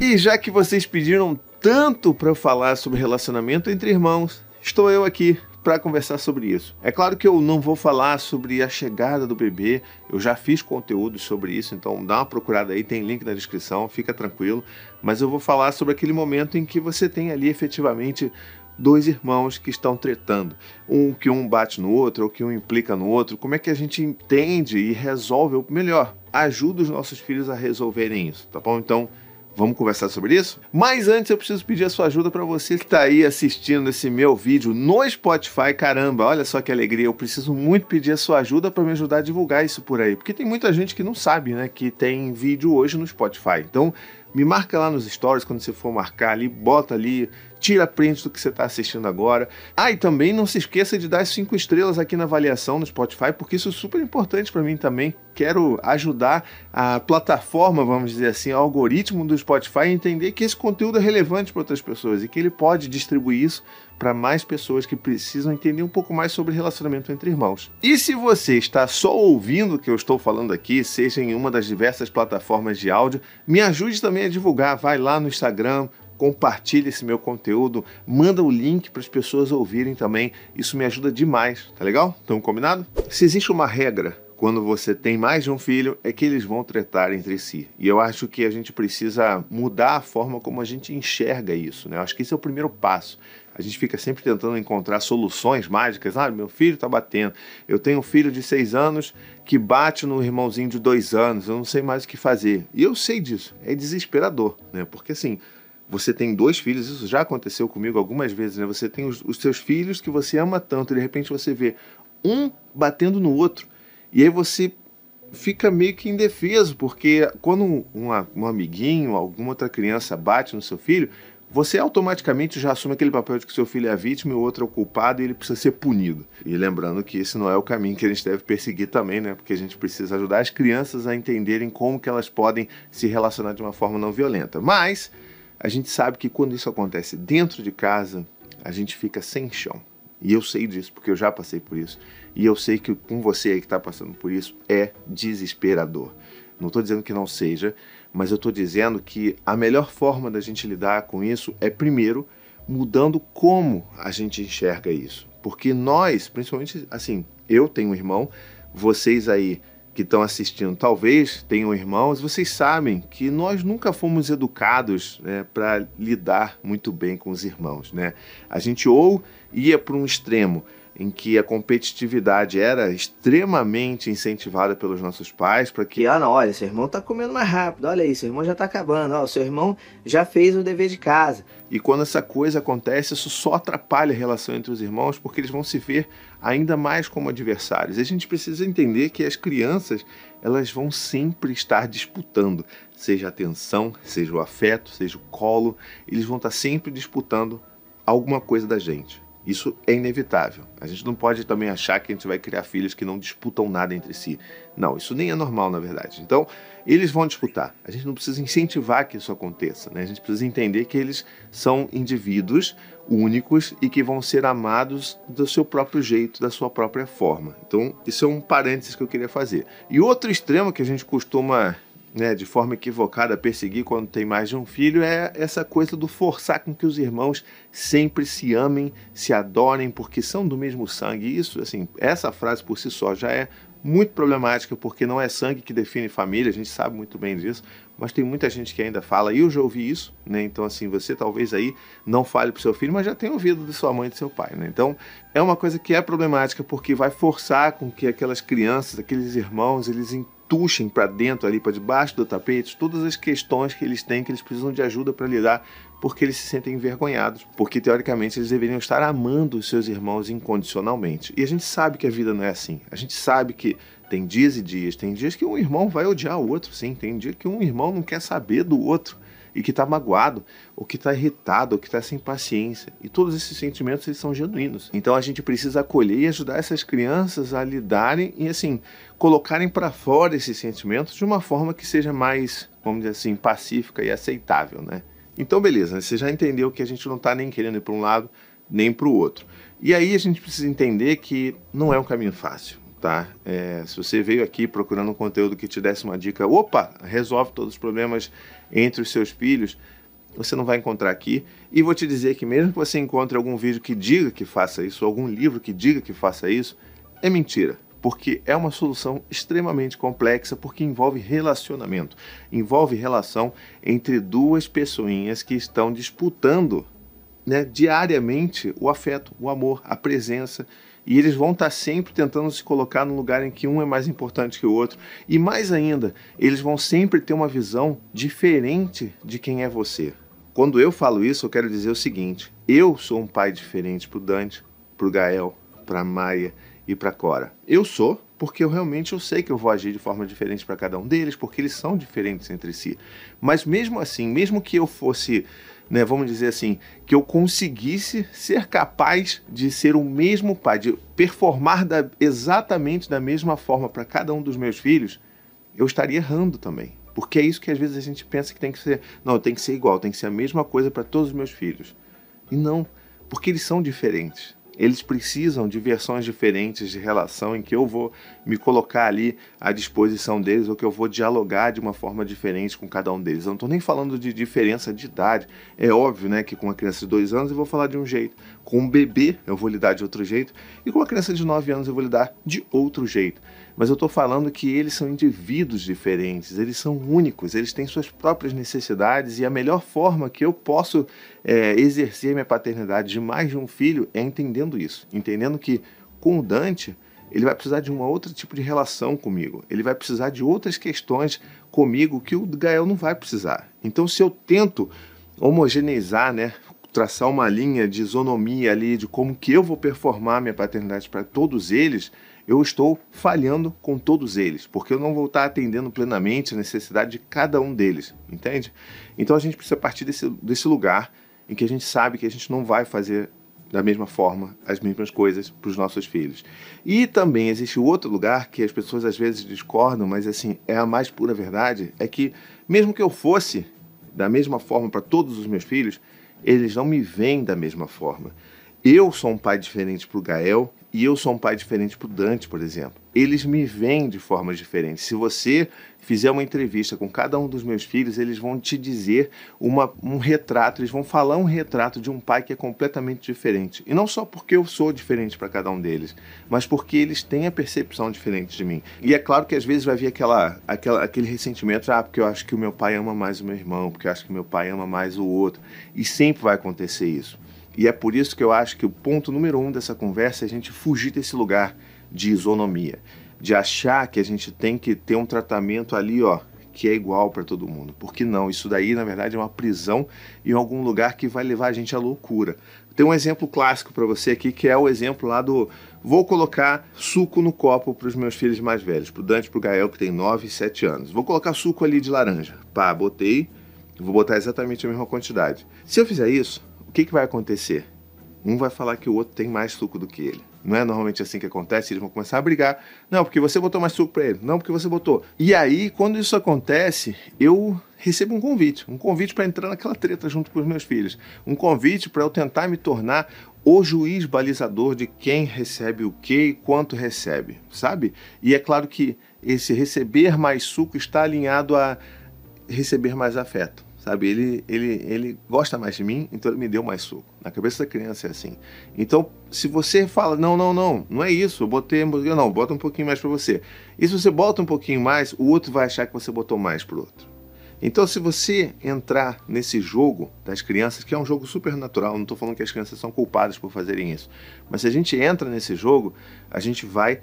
E já que vocês pediram tanto para eu falar sobre relacionamento entre irmãos, estou eu aqui para conversar sobre isso. É claro que eu não vou falar sobre a chegada do bebê, eu já fiz conteúdo sobre isso, então dá uma procurada aí, tem link na descrição, fica tranquilo. Mas eu vou falar sobre aquele momento em que você tem ali efetivamente dois irmãos que estão tretando. Um que um bate no outro, ou que um implica no outro. Como é que a gente entende e resolve, ou melhor, ajuda os nossos filhos a resolverem isso, tá bom? Então, Vamos conversar sobre isso? Mas antes eu preciso pedir a sua ajuda para você que está aí assistindo esse meu vídeo no Spotify. Caramba, olha só que alegria! Eu preciso muito pedir a sua ajuda para me ajudar a divulgar isso por aí, porque tem muita gente que não sabe, né, que tem vídeo hoje no Spotify. Então, me marca lá nos stories quando você for marcar ali, bota ali, tira print do que você está assistindo agora. Ah, e também não se esqueça de dar cinco estrelas aqui na avaliação no Spotify, porque isso é super importante para mim também. Quero ajudar a plataforma, vamos dizer assim, o algoritmo do Spotify a entender que esse conteúdo é relevante para outras pessoas e que ele pode distribuir isso para mais pessoas que precisam entender um pouco mais sobre relacionamento entre irmãos. E se você está só ouvindo o que eu estou falando aqui, seja em uma das diversas plataformas de áudio, me ajude também a divulgar. Vai lá no Instagram, compartilhe esse meu conteúdo, manda o link para as pessoas ouvirem também. Isso me ajuda demais, tá legal? Então, combinado? Se existe uma regra quando você tem mais de um filho, é que eles vão tratar entre si. E eu acho que a gente precisa mudar a forma como a gente enxerga isso. Né? Eu acho que esse é o primeiro passo. A gente fica sempre tentando encontrar soluções mágicas. Ah, meu filho está batendo. Eu tenho um filho de seis anos que bate no irmãozinho de dois anos. Eu não sei mais o que fazer. E eu sei disso. É desesperador, né? Porque assim, você tem dois filhos, isso já aconteceu comigo algumas vezes, né? Você tem os, os seus filhos que você ama tanto, e de repente você vê um batendo no outro. E aí você fica meio que indefeso, porque quando um, um amiguinho, alguma outra criança bate no seu filho, você automaticamente já assume aquele papel de que seu filho é a vítima e o outro é o culpado e ele precisa ser punido. E lembrando que esse não é o caminho que a gente deve perseguir também, né? Porque a gente precisa ajudar as crianças a entenderem como que elas podem se relacionar de uma forma não violenta. Mas a gente sabe que quando isso acontece dentro de casa, a gente fica sem chão. E eu sei disso, porque eu já passei por isso. E eu sei que com você aí que está passando por isso é desesperador. Não estou dizendo que não seja, mas eu estou dizendo que a melhor forma da gente lidar com isso é, primeiro, mudando como a gente enxerga isso. Porque nós, principalmente, assim, eu tenho um irmão, vocês aí que estão assistindo talvez tenham irmãos, vocês sabem que nós nunca fomos educados né, para lidar muito bem com os irmãos. Né? A gente ou ia para um extremo em que a competitividade era extremamente incentivada pelos nossos pais para que ah não olha seu irmão está comendo mais rápido olha aí seu irmão já está acabando ó, seu irmão já fez o dever de casa. E quando essa coisa acontece isso só atrapalha a relação entre os irmãos porque eles vão se ver ainda mais como adversários. E a gente precisa entender que as crianças elas vão sempre estar disputando seja a atenção seja o afeto seja o colo eles vão estar sempre disputando alguma coisa da gente isso é inevitável. A gente não pode também achar que a gente vai criar filhos que não disputam nada entre si. Não, isso nem é normal, na verdade. Então, eles vão disputar. A gente não precisa incentivar que isso aconteça. Né? A gente precisa entender que eles são indivíduos únicos e que vão ser amados do seu próprio jeito, da sua própria forma. Então, isso é um parênteses que eu queria fazer. E outro extremo que a gente costuma né, de forma equivocada perseguir quando tem mais de um filho é essa coisa do forçar com que os irmãos sempre se amem, se adorem, porque são do mesmo sangue. Isso, assim, essa frase por si só já é muito problemática, porque não é sangue que define família, a gente sabe muito bem disso, mas tem muita gente que ainda fala, e eu já ouvi isso, né? Então, assim, você talvez aí não fale para seu filho, mas já tem ouvido de sua mãe e de seu pai, né? Então, é uma coisa que é problemática, porque vai forçar com que aquelas crianças, aqueles irmãos, eles tuxem para dentro ali, para debaixo do tapete, todas as questões que eles têm, que eles precisam de ajuda para lidar, porque eles se sentem envergonhados, porque teoricamente eles deveriam estar amando os seus irmãos incondicionalmente. E a gente sabe que a vida não é assim. A gente sabe que tem dias e dias, tem dias que um irmão vai odiar o outro, sim, tem dia que um irmão não quer saber do outro e que está magoado, ou que está irritado, ou que está sem paciência. E todos esses sentimentos eles são genuínos. Então a gente precisa acolher e ajudar essas crianças a lidarem e assim colocarem para fora esses sentimentos de uma forma que seja mais, vamos dizer assim, pacífica e aceitável, né? Então beleza, você já entendeu que a gente não está nem querendo ir para um lado nem para o outro. E aí a gente precisa entender que não é um caminho fácil tá? É, se você veio aqui procurando um conteúdo que te desse uma dica, opa, resolve todos os problemas entre os seus filhos, você não vai encontrar aqui. E vou te dizer que mesmo que você encontre algum vídeo que diga que faça isso, algum livro que diga que faça isso, é mentira. Porque é uma solução extremamente complexa, porque envolve relacionamento. Envolve relação entre duas pessoinhas que estão disputando né, diariamente o afeto, o amor, a presença. E eles vão estar sempre tentando se colocar no lugar em que um é mais importante que o outro. E mais ainda, eles vão sempre ter uma visão diferente de quem é você. Quando eu falo isso, eu quero dizer o seguinte: eu sou um pai diferente para o Dante, para o Gael, para a Maia e para Cora. Eu sou porque eu realmente eu sei que eu vou agir de forma diferente para cada um deles, porque eles são diferentes entre si. Mas mesmo assim, mesmo que eu fosse, né, vamos dizer assim, que eu conseguisse ser capaz de ser o mesmo pai, de performar da, exatamente da mesma forma para cada um dos meus filhos, eu estaria errando também. Porque é isso que às vezes a gente pensa que tem que ser. Não, tem que ser igual, tem que ser a mesma coisa para todos os meus filhos. E não, porque eles são diferentes. Eles precisam de versões diferentes de relação em que eu vou me colocar ali à disposição deles ou que eu vou dialogar de uma forma diferente com cada um deles. Eu não estou nem falando de diferença de idade. É óbvio né, que com uma criança de dois anos eu vou falar de um jeito, com um bebê eu vou lidar de outro jeito e com uma criança de nove anos eu vou lidar de outro jeito mas eu estou falando que eles são indivíduos diferentes, eles são únicos, eles têm suas próprias necessidades e a melhor forma que eu posso é, exercer minha paternidade de mais de um filho é entendendo isso, entendendo que com o Dante ele vai precisar de um outro tipo de relação comigo, ele vai precisar de outras questões comigo que o Gael não vai precisar. Então, se eu tento homogeneizar, né, traçar uma linha de isonomia ali de como que eu vou performar minha paternidade para todos eles, eu estou falhando com todos eles, porque eu não vou estar atendendo plenamente a necessidade de cada um deles, entende? Então a gente precisa partir desse, desse lugar em que a gente sabe que a gente não vai fazer da mesma forma as mesmas coisas para os nossos filhos. E também existe outro lugar que as pessoas às vezes discordam, mas assim, é a mais pura verdade, é que mesmo que eu fosse da mesma forma para todos os meus filhos, eles não me veem da mesma forma. Eu sou um pai diferente para o Gael e eu sou um pai diferente para o Dante, por exemplo. Eles me veem de formas diferentes. Se você fizer uma entrevista com cada um dos meus filhos, eles vão te dizer uma, um retrato, eles vão falar um retrato de um pai que é completamente diferente. E não só porque eu sou diferente para cada um deles, mas porque eles têm a percepção diferente de mim. E é claro que às vezes vai vir aquela, aquela, aquele ressentimento, ah, porque eu acho que o meu pai ama mais o meu irmão, porque eu acho que o meu pai ama mais o outro. E sempre vai acontecer isso. E é por isso que eu acho que o ponto número um dessa conversa é a gente fugir desse lugar de isonomia, de achar que a gente tem que ter um tratamento ali, ó, que é igual para todo mundo. Porque não, isso daí na verdade é uma prisão em algum lugar que vai levar a gente à loucura. Tem um exemplo clássico para você aqui que é o exemplo lá do vou colocar suco no copo para os meus filhos mais velhos, para o Dante e para o Gael que tem 9 e 7 anos. Vou colocar suco ali de laranja. Pá, botei, vou botar exatamente a mesma quantidade. Se eu fizer isso, o que, que vai acontecer? Um vai falar que o outro tem mais suco do que ele. Não é normalmente assim que acontece, eles vão começar a brigar. Não, porque você botou mais suco para ele. Não, porque você botou. E aí, quando isso acontece, eu recebo um convite. Um convite para entrar naquela treta junto com os meus filhos. Um convite para eu tentar me tornar o juiz balizador de quem recebe o que e quanto recebe, sabe? E é claro que esse receber mais suco está alinhado a receber mais afeto sabe? Ele, ele, ele gosta mais de mim, então ele me deu mais suco. Na cabeça da criança é assim. Então, se você fala, não, não, não, não é isso, eu botei, não, bota um pouquinho mais para você. E se você bota um pouquinho mais, o outro vai achar que você botou mais pro outro. Então, se você entrar nesse jogo das crianças, que é um jogo super natural, não estou falando que as crianças são culpadas por fazerem isso, mas se a gente entra nesse jogo, a gente vai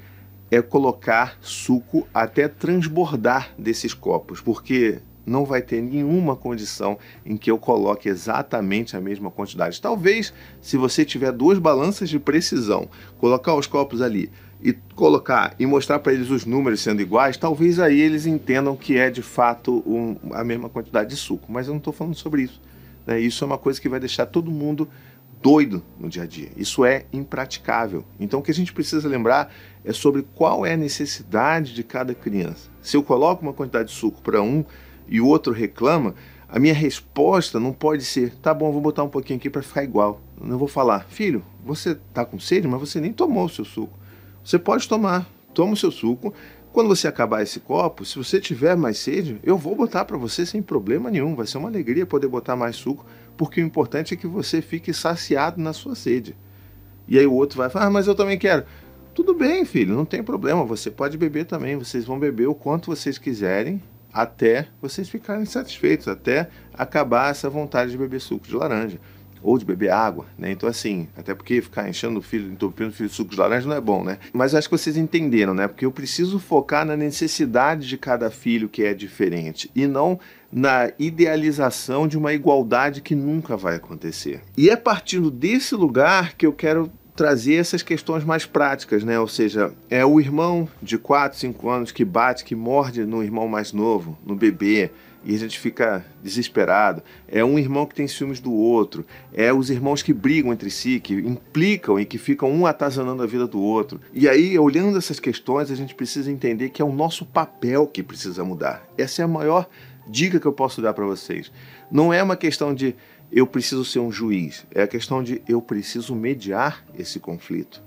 é colocar suco até transbordar desses copos, porque não vai ter nenhuma condição em que eu coloque exatamente a mesma quantidade. Talvez, se você tiver duas balanças de precisão, colocar os copos ali e colocar e mostrar para eles os números sendo iguais, talvez aí eles entendam que é de fato um, a mesma quantidade de suco. Mas eu não estou falando sobre isso. Né? Isso é uma coisa que vai deixar todo mundo doido no dia a dia. Isso é impraticável. Então o que a gente precisa lembrar é sobre qual é a necessidade de cada criança. Se eu coloco uma quantidade de suco para um, e o outro reclama, a minha resposta não pode ser, tá bom, vou botar um pouquinho aqui para ficar igual. Não vou falar, filho, você tá com sede, mas você nem tomou o seu suco. Você pode tomar, toma o seu suco. Quando você acabar esse copo, se você tiver mais sede, eu vou botar para você sem problema nenhum. Vai ser uma alegria poder botar mais suco, porque o importante é que você fique saciado na sua sede. E aí o outro vai falar, ah, mas eu também quero. Tudo bem, filho, não tem problema. Você pode beber também. Vocês vão beber o quanto vocês quiserem até vocês ficarem satisfeitos, até acabar essa vontade de beber suco de laranja ou de beber água, né? Então, assim, até porque ficar enchendo o filho, entupindo o filho de suco de laranja não é bom, né? Mas acho que vocês entenderam, né? Porque eu preciso focar na necessidade de cada filho que é diferente e não na idealização de uma igualdade que nunca vai acontecer. E é partindo desse lugar que eu quero trazer essas questões mais práticas, né? Ou seja, é o irmão de 4, 5 anos que bate, que morde no irmão mais novo, no bebê, e a gente fica desesperado. É um irmão que tem ciúmes do outro. É os irmãos que brigam entre si, que implicam e que ficam um atazanando a vida do outro. E aí, olhando essas questões, a gente precisa entender que é o nosso papel que precisa mudar. Essa é a maior dica que eu posso dar para vocês. Não é uma questão de eu preciso ser um juiz, é a questão de eu preciso mediar esse conflito.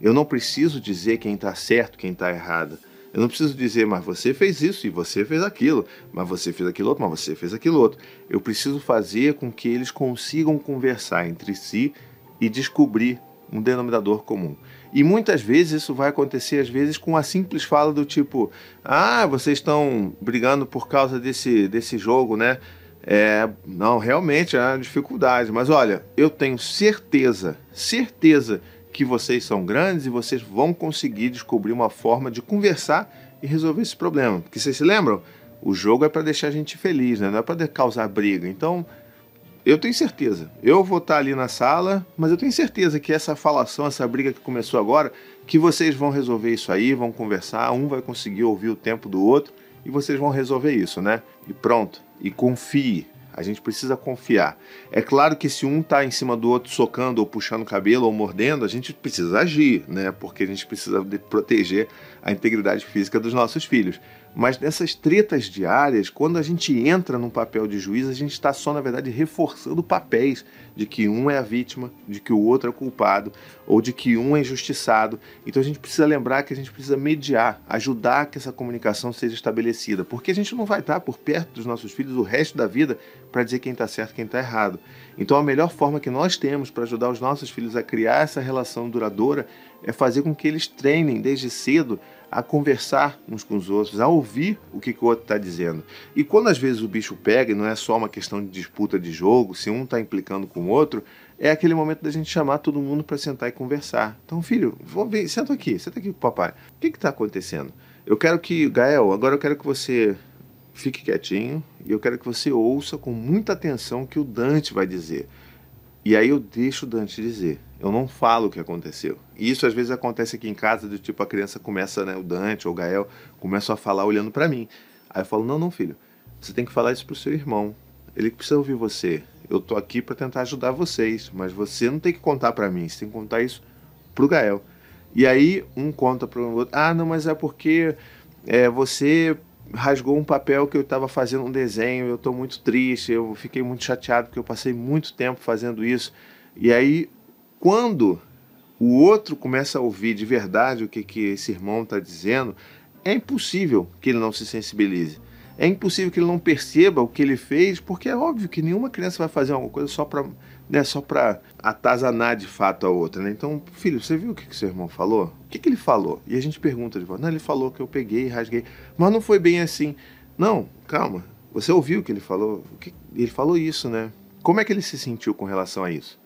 Eu não preciso dizer quem está certo, quem está errado. Eu não preciso dizer, mas você fez isso e você fez aquilo, mas você fez aquilo outro, mas você fez aquilo outro. Eu preciso fazer com que eles consigam conversar entre si e descobrir um denominador comum. E muitas vezes isso vai acontecer, às vezes, com a simples fala do tipo: Ah, vocês estão brigando por causa desse, desse jogo, né? É, não, realmente é uma dificuldade, mas olha, eu tenho certeza, certeza que vocês são grandes e vocês vão conseguir descobrir uma forma de conversar e resolver esse problema. Porque vocês se lembram? O jogo é para deixar a gente feliz, né? não é para causar briga. Então, eu tenho certeza. Eu vou estar ali na sala, mas eu tenho certeza que essa falação, essa briga que começou agora, que vocês vão resolver isso aí, vão conversar, um vai conseguir ouvir o tempo do outro e vocês vão resolver isso, né? E pronto. E confie. A gente precisa confiar. É claro que se um está em cima do outro socando ou puxando o cabelo ou mordendo, a gente precisa agir, né? Porque a gente precisa proteger a integridade física dos nossos filhos. Mas nessas tretas diárias, quando a gente entra num papel de juiz, a gente está só, na verdade, reforçando papéis de que um é a vítima, de que o outro é o culpado, ou de que um é injustiçado. Então a gente precisa lembrar que a gente precisa mediar, ajudar que essa comunicação seja estabelecida, porque a gente não vai estar por perto dos nossos filhos o resto da vida para dizer quem está certo e quem está errado. Então a melhor forma que nós temos para ajudar os nossos filhos a criar essa relação duradoura é fazer com que eles treinem desde cedo a conversar uns com os outros, a ouvir o que, que o outro está dizendo. E quando às vezes o bicho pega, e não é só uma questão de disputa de jogo, se um está implicando com o outro, é aquele momento da gente chamar todo mundo para sentar e conversar. Então, filho, vamos ver, senta aqui, senta aqui com o papai. O que está acontecendo? Eu quero que, Gael, agora eu quero que você fique quietinho e eu quero que você ouça com muita atenção o que o Dante vai dizer. E aí eu deixo o Dante dizer. Eu não falo o que aconteceu. E isso às vezes acontece aqui em casa, do tipo a criança começa, né, o Dante ou o Gael, começam a falar olhando para mim. Aí eu falo: "Não, não, filho. Você tem que falar isso pro seu irmão. Ele precisa ouvir você. Eu tô aqui para tentar ajudar vocês, mas você não tem que contar para mim, você tem que contar isso pro Gael". E aí um conta pro outro: "Ah, não, mas é porque é, você rasgou um papel que eu estava fazendo um desenho, eu estou muito triste, eu fiquei muito chateado porque eu passei muito tempo fazendo isso. E aí, quando o outro começa a ouvir de verdade o que, que esse irmão está dizendo, é impossível que ele não se sensibilize. É impossível que ele não perceba o que ele fez, porque é óbvio que nenhuma criança vai fazer alguma coisa só para né, só para atazanar de fato a outra. Né? Então, filho, você viu o que, que seu irmão falou? O que, que ele falou? E a gente pergunta de volta. Não, ele falou que eu peguei e rasguei. Mas não foi bem assim. Não, calma. Você ouviu o que ele falou? O que... Ele falou isso, né? Como é que ele se sentiu com relação a isso?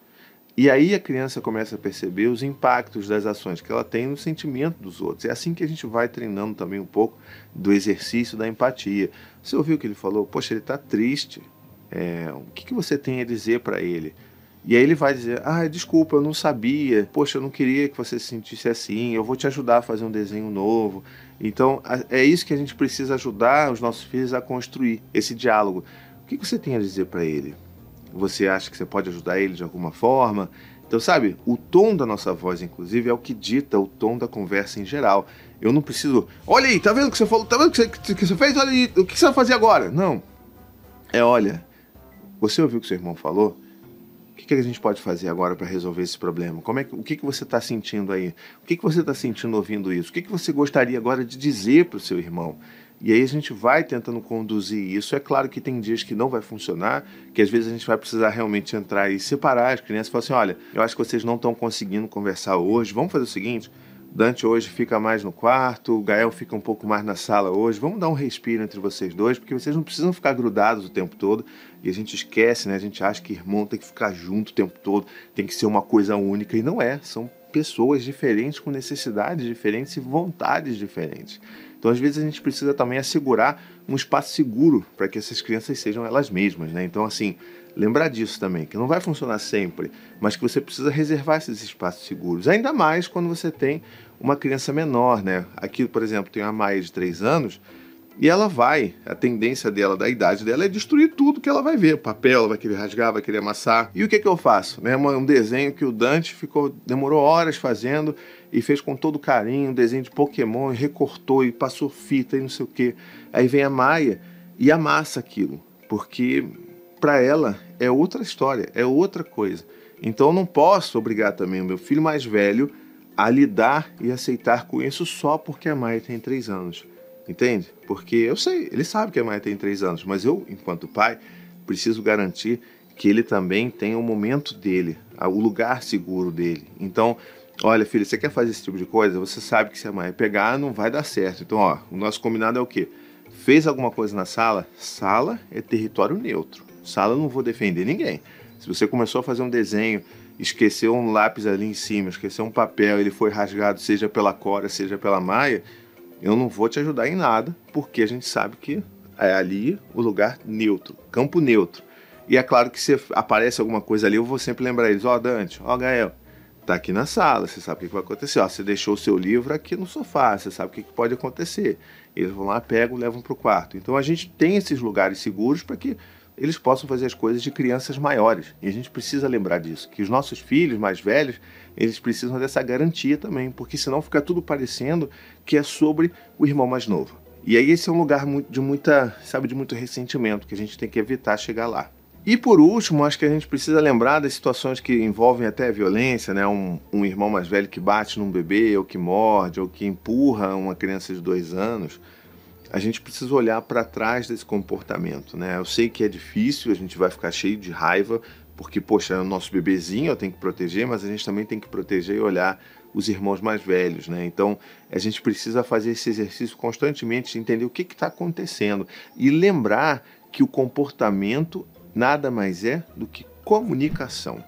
E aí a criança começa a perceber os impactos das ações que ela tem no sentimento dos outros. É assim que a gente vai treinando também um pouco do exercício da empatia. Você ouviu o que ele falou? Poxa, ele está triste. É, o que, que você tem a dizer para ele? E aí ele vai dizer: Ah, desculpa, eu não sabia. Poxa, eu não queria que você se sentisse assim. Eu vou te ajudar a fazer um desenho novo. Então, é isso que a gente precisa ajudar os nossos filhos a construir esse diálogo. O que você tem a dizer para ele? Você acha que você pode ajudar ele de alguma forma? Então, sabe, o tom da nossa voz, inclusive, é o que dita o tom da conversa em geral. Eu não preciso. Olha aí, tá vendo o que você falou? Tá vendo o que você, que você fez? Olha aí, o que você vai fazer agora? Não. É, olha, você ouviu o que seu irmão falou? Que, que a gente pode fazer agora para resolver esse problema? Como é que, o que, que você está sentindo aí? O que, que você está sentindo ouvindo isso? O que, que você gostaria agora de dizer para o seu irmão? E aí a gente vai tentando conduzir isso. É claro que tem dias que não vai funcionar, que às vezes a gente vai precisar realmente entrar e separar as crianças e falar assim: olha, eu acho que vocês não estão conseguindo conversar hoje, vamos fazer o seguinte. Dante hoje fica mais no quarto, o Gael fica um pouco mais na sala hoje. Vamos dar um respiro entre vocês dois, porque vocês não precisam ficar grudados o tempo todo. E a gente esquece, né? A gente acha que irmão tem que ficar junto o tempo todo, tem que ser uma coisa única. E não é. São pessoas diferentes, com necessidades diferentes e vontades diferentes. Então, às vezes, a gente precisa também assegurar um espaço seguro para que essas crianças sejam elas mesmas, né? Então, assim, lembrar disso também, que não vai funcionar sempre, mas que você precisa reservar esses espaços seguros. Ainda mais quando você tem uma criança menor, né? Aqui, por exemplo, tem uma Maia de 3 anos e ela vai, a tendência dela, da idade dela, é destruir tudo que ela vai ver. Papel, ela vai querer rasgar, vai querer amassar. E o que, que eu faço? Né? Um desenho que o Dante ficou, demorou horas fazendo e fez com todo carinho, um desenho de Pokémon, e recortou e passou fita e não sei o que. Aí vem a Maia e amassa aquilo, porque para ela é outra história, é outra coisa. Então eu não posso obrigar também o meu filho mais velho a lidar e aceitar com isso só porque a Maia tem três anos. Entende? Porque eu sei, ele sabe que a Maia tem três anos, mas eu, enquanto pai, preciso garantir que ele também tem o momento dele, o lugar seguro dele. Então, olha, filho, você quer fazer esse tipo de coisa? Você sabe que se a Maia pegar, não vai dar certo. Então, ó, o nosso combinado é o quê? Fez alguma coisa na sala? Sala é território neutro. Sala não vou defender ninguém. Se você começou a fazer um desenho, esqueceu um lápis ali em cima, esqueceu um papel, ele foi rasgado, seja pela Cora, seja pela Maia, eu não vou te ajudar em nada, porque a gente sabe que é ali o lugar neutro, campo neutro. E é claro que se aparece alguma coisa ali, eu vou sempre lembrar eles: Ó, oh, Dante, ó, oh, Gael, tá aqui na sala, você sabe o que vai acontecer. Ó, você deixou o seu livro aqui no sofá, você sabe o que pode acontecer. Eles vão lá, pegam, levam para o quarto. Então a gente tem esses lugares seguros para que eles possam fazer as coisas de crianças maiores. E a gente precisa lembrar disso, que os nossos filhos mais velhos, eles precisam dessa garantia também, porque senão fica tudo parecendo que é sobre o irmão mais novo. E aí esse é um lugar de muita, sabe, de muito ressentimento que a gente tem que evitar chegar lá. E por último, acho que a gente precisa lembrar das situações que envolvem até violência, né? Um, um irmão mais velho que bate num bebê, ou que morde, ou que empurra uma criança de dois anos a gente precisa olhar para trás desse comportamento, né? Eu sei que é difícil, a gente vai ficar cheio de raiva, porque, poxa, é o nosso bebezinho, eu tenho que proteger, mas a gente também tem que proteger e olhar os irmãos mais velhos, né? Então, a gente precisa fazer esse exercício constantemente de entender o que está acontecendo e lembrar que o comportamento nada mais é do que comunicação,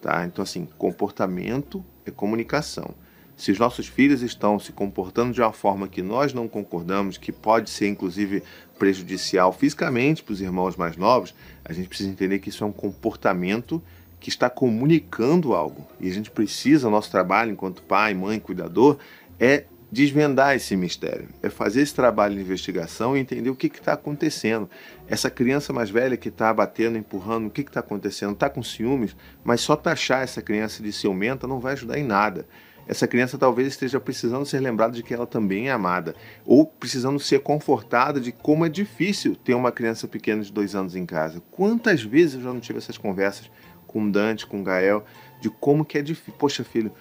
tá? Então, assim, comportamento é comunicação. Se os nossos filhos estão se comportando de uma forma que nós não concordamos, que pode ser inclusive prejudicial fisicamente para os irmãos mais novos, a gente precisa entender que isso é um comportamento que está comunicando algo. E a gente precisa, nosso trabalho enquanto pai, mãe, cuidador, é desvendar esse mistério, é fazer esse trabalho de investigação e entender o que está acontecendo. Essa criança mais velha que está batendo, empurrando, o que está acontecendo? Está com ciúmes, mas só taxar essa criança de ciumenta não vai ajudar em nada essa criança talvez esteja precisando ser lembrada de que ela também é amada, ou precisando ser confortada de como é difícil ter uma criança pequena de dois anos em casa. Quantas vezes eu já não tive essas conversas com Dante, com Gael, de como que é difícil. Poxa, filho,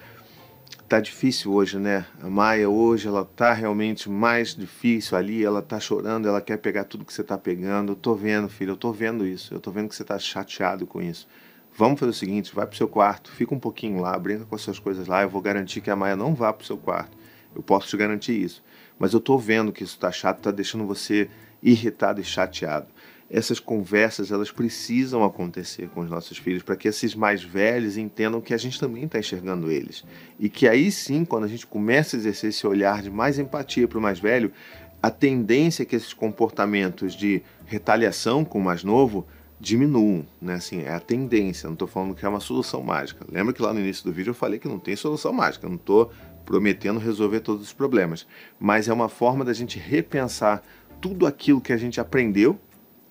tá difícil hoje, né? A Maia hoje, ela tá realmente mais difícil ali, ela tá chorando, ela quer pegar tudo que você tá pegando. Eu tô vendo, filho, eu tô vendo isso. Eu tô vendo que você tá chateado com isso. Vamos fazer o seguinte: vai para o seu quarto, fica um pouquinho lá, brinca com as suas coisas lá. Eu vou garantir que a Maia não vá para o seu quarto. Eu posso te garantir isso. Mas eu estou vendo que isso está chato, está deixando você irritado e chateado. Essas conversas elas precisam acontecer com os nossos filhos para que esses mais velhos entendam que a gente também está enxergando eles e que aí sim, quando a gente começa a exercer esse olhar de mais empatia para o mais velho, a tendência é que esses comportamentos de retaliação com o mais novo diminuam, né? Assim, é a tendência, não estou falando que é uma solução mágica. Lembra que lá no início do vídeo eu falei que não tem solução mágica, não estou prometendo resolver todos os problemas, mas é uma forma da gente repensar tudo aquilo que a gente aprendeu,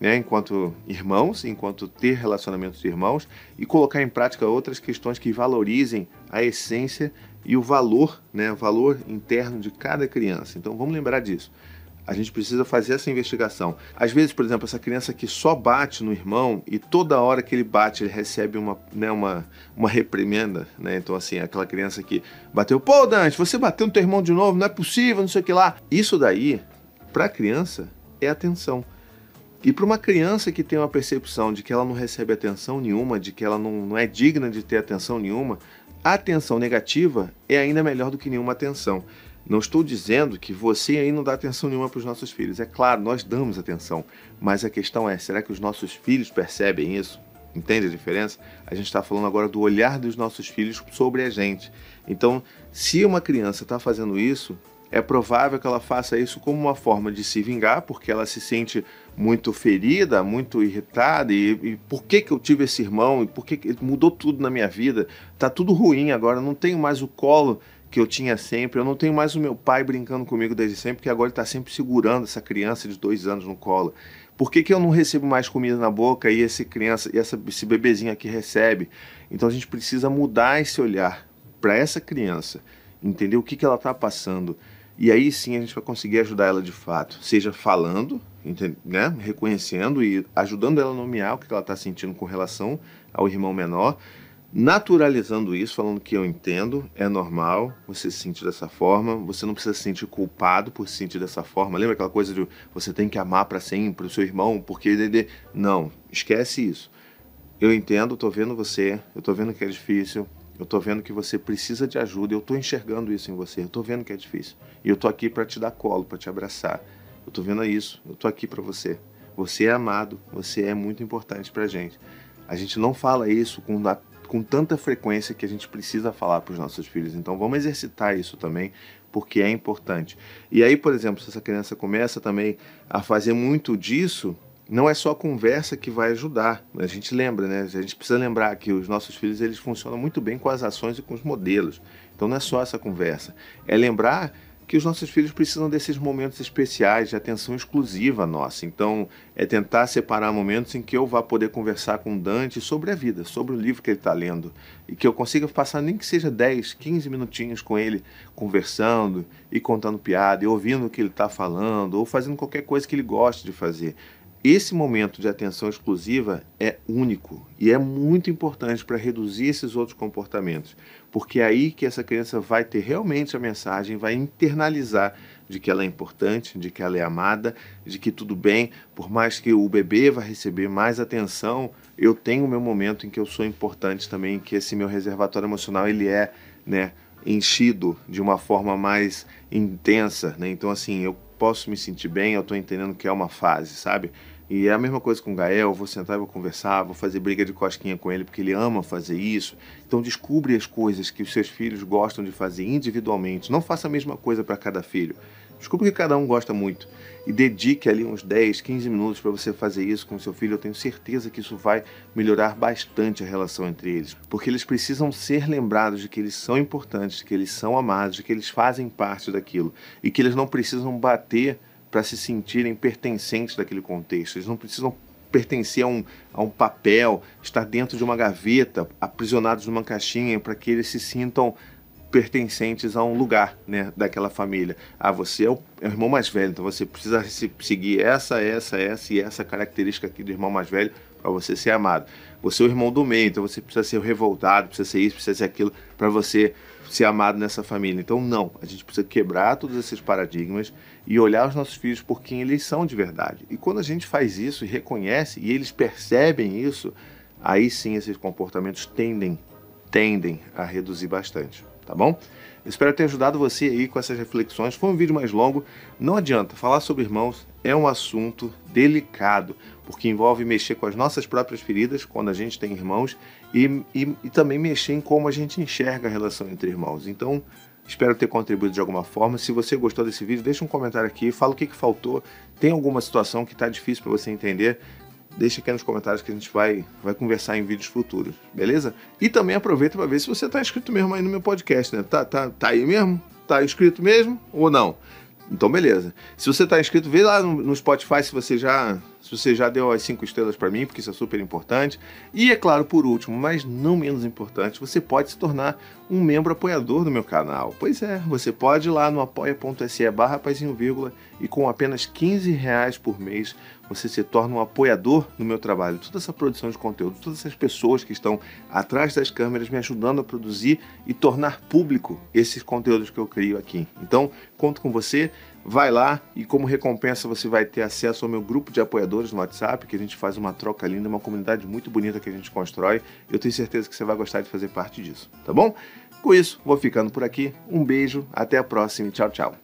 né, enquanto irmãos, enquanto ter relacionamentos de irmãos e colocar em prática outras questões que valorizem a essência e o valor, né, o valor interno de cada criança. Então vamos lembrar disso A gente precisa fazer essa investigação. Às vezes, por exemplo, essa criança que só bate no irmão e toda hora que ele bate ele recebe uma, né, uma, uma reprimenda, né? Então, assim, aquela criança que bateu, pô, Dante, você bateu no teu irmão de novo, não é possível, não sei o que lá. Isso daí, para a criança, é atenção. E para uma criança que tem uma percepção de que ela não recebe atenção nenhuma, de que ela não, não é digna de ter atenção nenhuma, a atenção negativa é ainda melhor do que nenhuma atenção. Não estou dizendo que você aí não dá atenção nenhuma para os nossos filhos. É claro, nós damos atenção. Mas a questão é: será que os nossos filhos percebem isso? Entende a diferença? A gente está falando agora do olhar dos nossos filhos sobre a gente. Então, se uma criança está fazendo isso, é provável que ela faça isso como uma forma de se vingar, porque ela se sente muito ferida, muito irritada, e, e por que, que eu tive esse irmão, e por que, que mudou tudo na minha vida, tá tudo ruim agora, não tenho mais o colo que eu tinha sempre. Eu não tenho mais o meu pai brincando comigo desde sempre, porque agora ele está sempre segurando essa criança de dois anos no colo. Por que, que eu não recebo mais comida na boca e esse criança e essa, esse bebezinho aqui recebe? Então a gente precisa mudar esse olhar para essa criança, entender o que, que ela está passando. E aí sim a gente vai conseguir ajudar ela de fato, seja falando, né, reconhecendo e ajudando ela a nomear o que ela está sentindo com relação ao irmão menor, naturalizando isso, falando que eu entendo, é normal você se sentir dessa forma, você não precisa se sentir culpado por se sentir dessa forma. Lembra aquela coisa de você tem que amar para sempre o seu irmão, porque ele não, esquece isso. Eu entendo, tô vendo você, eu tô vendo que é difícil, eu tô vendo que você precisa de ajuda, eu tô enxergando isso em você, eu tô vendo que é difícil. E eu tô aqui para te dar colo, para te abraçar. Eu tô vendo isso, eu tô aqui para você. Você é amado, você é muito importante pra gente. A gente não fala isso com com tanta frequência que a gente precisa falar para os nossos filhos. Então vamos exercitar isso também, porque é importante. E aí, por exemplo, se essa criança começa também a fazer muito disso, não é só a conversa que vai ajudar. A gente lembra, né? A gente precisa lembrar que os nossos filhos eles funcionam muito bem com as ações e com os modelos. Então não é só essa conversa. É lembrar que os nossos filhos precisam desses momentos especiais de atenção exclusiva nossa. Então, é tentar separar momentos em que eu vá poder conversar com Dante sobre a vida, sobre o livro que ele está lendo, e que eu consiga passar nem que seja 10, 15 minutinhos com ele conversando e contando piada, e ouvindo o que ele está falando, ou fazendo qualquer coisa que ele goste de fazer. Esse momento de atenção exclusiva é único e é muito importante para reduzir esses outros comportamentos, porque é aí que essa criança vai ter realmente a mensagem, vai internalizar de que ela é importante, de que ela é amada, de que tudo bem, por mais que o bebê vá receber mais atenção, eu tenho o meu momento em que eu sou importante também, que esse meu reservatório emocional ele é, né, enchido de uma forma mais intensa, né? Então assim, eu posso me sentir bem, eu estou entendendo que é uma fase, sabe? E é a mesma coisa com o Gael, vou sentar e vou conversar, vou fazer briga de cosquinha com ele porque ele ama fazer isso. Então descubra as coisas que os seus filhos gostam de fazer individualmente. Não faça a mesma coisa para cada filho. Descubra que cada um gosta muito e dedique ali uns 10, 15 minutos para você fazer isso com seu filho. Eu tenho certeza que isso vai melhorar bastante a relação entre eles, porque eles precisam ser lembrados de que eles são importantes, de que eles são amados, de que eles fazem parte daquilo e que eles não precisam bater para se sentirem pertencentes daquele contexto. Eles não precisam pertencer a um, a um papel, estar dentro de uma gaveta, aprisionados numa caixinha, para que eles se sintam pertencentes a um lugar né, daquela família. Ah, você é o, é o, irmão mais velho, então você precisa seguir essa, essa, essa e essa característica aqui do irmão mais velho para você ser amado. Você é o irmão do meio, então você precisa ser o revoltado, precisa ser isso, precisa ser aquilo para você ser amado nessa família. Então, não, a gente precisa quebrar todos esses paradigmas e olhar os nossos filhos por quem eles são de verdade. E quando a gente faz isso e reconhece e eles percebem isso, aí sim esses comportamentos tendem, tendem a reduzir bastante tá bom? espero ter ajudado você aí com essas reflexões. Foi um vídeo mais longo. Não adianta, falar sobre irmãos é um assunto delicado, porque envolve mexer com as nossas próprias feridas quando a gente tem irmãos e, e, e também mexer em como a gente enxerga a relação entre irmãos. Então, espero ter contribuído de alguma forma. Se você gostou desse vídeo, deixa um comentário aqui, fala o que, que faltou. Tem alguma situação que está difícil para você entender? Deixa aqui nos comentários que a gente vai, vai conversar em vídeos futuros, beleza? E também aproveita para ver se você está inscrito mesmo aí no meu podcast, né? Tá, tá, tá aí mesmo? Tá inscrito mesmo ou não? Então, beleza. Se você está inscrito, vê lá no, Spotify se você já se você já deu as cinco estrelas para mim, porque isso é super importante. E é claro, por último, mas não menos importante, você pode se tornar um membro apoiador do meu canal. Pois é, você pode ir lá no apoia.se barra e com apenas 15 reais por mês você se torna um apoiador no meu trabalho. Toda essa produção de conteúdo, todas essas pessoas que estão atrás das câmeras me ajudando a produzir e tornar público esses conteúdos que eu crio aqui. Então, conto com você vai lá e como recompensa você vai ter acesso ao meu grupo de apoiadores no WhatsApp, que a gente faz uma troca linda, uma comunidade muito bonita que a gente constrói. Eu tenho certeza que você vai gostar de fazer parte disso, tá bom? Com isso, vou ficando por aqui. Um beijo, até a próxima e tchau, tchau.